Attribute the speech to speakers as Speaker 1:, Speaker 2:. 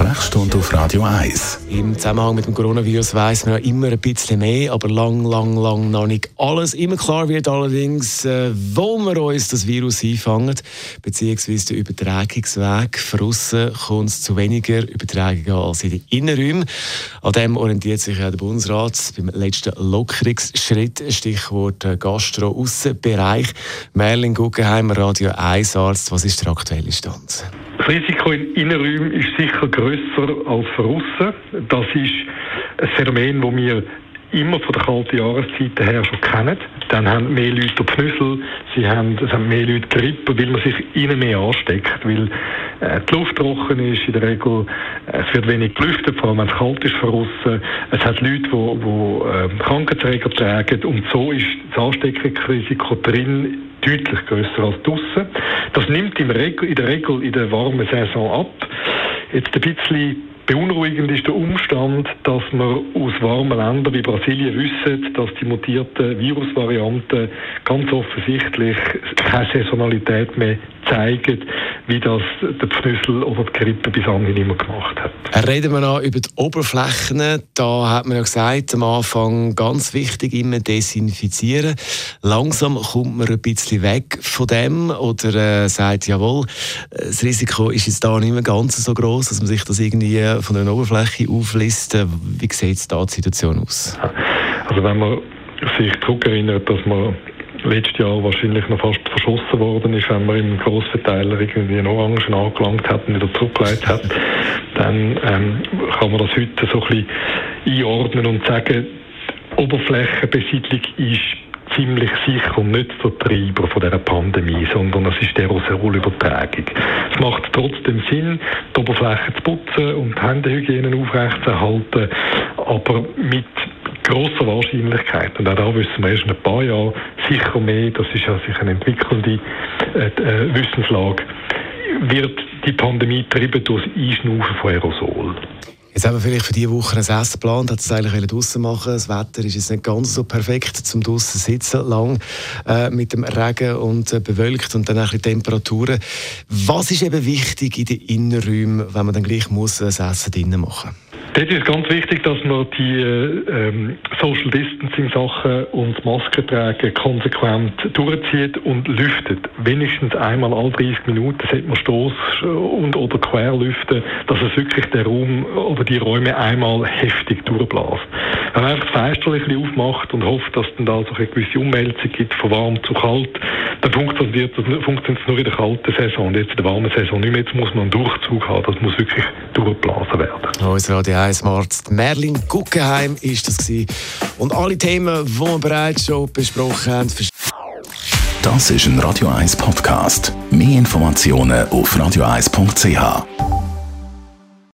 Speaker 1: Sprechstunde auf Radio 1.
Speaker 2: Im Zusammenhang mit dem Coronavirus weiss man ja immer ein bisschen mehr, aber lang, lang, lang noch nicht alles. Immer klar wird allerdings, äh, wo wir uns das Virus einfangen, beziehungsweise der Übertragungsweg. Von kommt es zu weniger Übertragungen als in den Innenräumen. An dem orientiert sich ja der Bundesrat beim letzten Lockerungsschritt. Stichwort äh, Gastro-Aussenbereich. Merlin Guggenheimer, Radio 1 Arzt. Was ist der aktuelle Stand?
Speaker 3: Das Risiko in Innenräumen ist sicher grösser als außen. Das ist ein Phänomen, das wir immer von der kalten Jahreszeit her schon kennen. Dann haben mehr Leute Pfnüssel, sie haben, es haben mehr Leute Grippe, weil man sich innen mehr ansteckt, weil äh, die Luft trocken ist in der Regel, es wird wenig gelüftet, vor allem wenn es kalt ist von außen. Es hat Leute, die, äh, Krankheitserreger tragen und so ist das Ansteckungsrisiko drin deutlich grösser als draußen. Das nimmt in der Regel in der warmen Saison ab. Jetzt ein bisschen Beunruhigend ist der Umstand, dass wir aus warmen Ländern wie Brasilien wissen, dass die mutierten Virusvarianten ganz offensichtlich keine Saisonalität mehr zeigen, wie das der Pfnüssel oder die Grippe bis anhin immer gemacht hat.
Speaker 2: Reden wir noch über die Oberflächen. Da hat man ja gesagt, am Anfang ganz wichtig, immer desinfizieren. Langsam kommt man ein bisschen weg von dem oder äh, sagt, jawohl, das Risiko ist jetzt da nicht mehr ganz so groß, dass man sich das irgendwie von der Oberfläche auflisst. Wie sieht da die Situation aus?
Speaker 3: Also wenn man sich zurückerinnert, dass man letztes Jahr wahrscheinlich noch fast verschossen worden ist, wenn man im Grossverteiler irgendwie einen Orangen angelangt hat und wieder zurückgelegt hat, dann ähm, kann man das heute so ein bisschen einordnen und sagen, die Oberflächenbesiedlung ist ziemlich sicher nicht der Treiber von dieser Pandemie, sondern es ist die Aerosolübertragung. Es macht trotzdem Sinn, die Oberfläche zu putzen und die Händehygiene aufrechtzuerhalten, aber mit grosser Wahrscheinlichkeit, und auch da wissen wir erst in ein paar Jahren sicher mehr, das ist ja sich eine entwickelnde äh, äh, Wissenslage, wird die Pandemie getrieben durch das Einschnaufen von Aerosol.
Speaker 2: Jetzt haben wir vielleicht für diese Woche ein Essen geplant, hat es eigentlich draußen machen Das Wetter ist jetzt nicht ganz so perfekt zum draußen sitzen, lang äh, mit dem Regen und äh, bewölkt und dann ein bisschen Temperaturen. Was ist eben wichtig in den Innenräumen, wenn man dann gleich muss das Essen drinnen machen muss?
Speaker 3: Dort ist ganz wichtig, dass man die äh, ähm, Social Distancing Sachen und Maskentragen konsequent durchzieht und lüftet. Wenigstens einmal alle 30 Minuten sollte man Stoß und oder lüften, dass es wirklich der Raum oder die Räume einmal heftig durchbläst. Wenn man einfach das Fenster ein aufmacht und hofft, dass dann da so eine gewisse Umwälzung gibt, von warm zu kalt, dann funktioniert das funktioniert nur in der kalten Saison und jetzt in der warmen Saison nicht mehr. Jetzt muss man einen Durchzug haben, das muss wirklich durchgeblasen werden.
Speaker 2: Radio 1 Arzt Merlin Guggenheim ist das gewesen. Und alle Themen, die wir bereits schon besprochen haben,
Speaker 1: das ist ein Radio 1 Podcast. Mehr Informationen auf radio1.ch.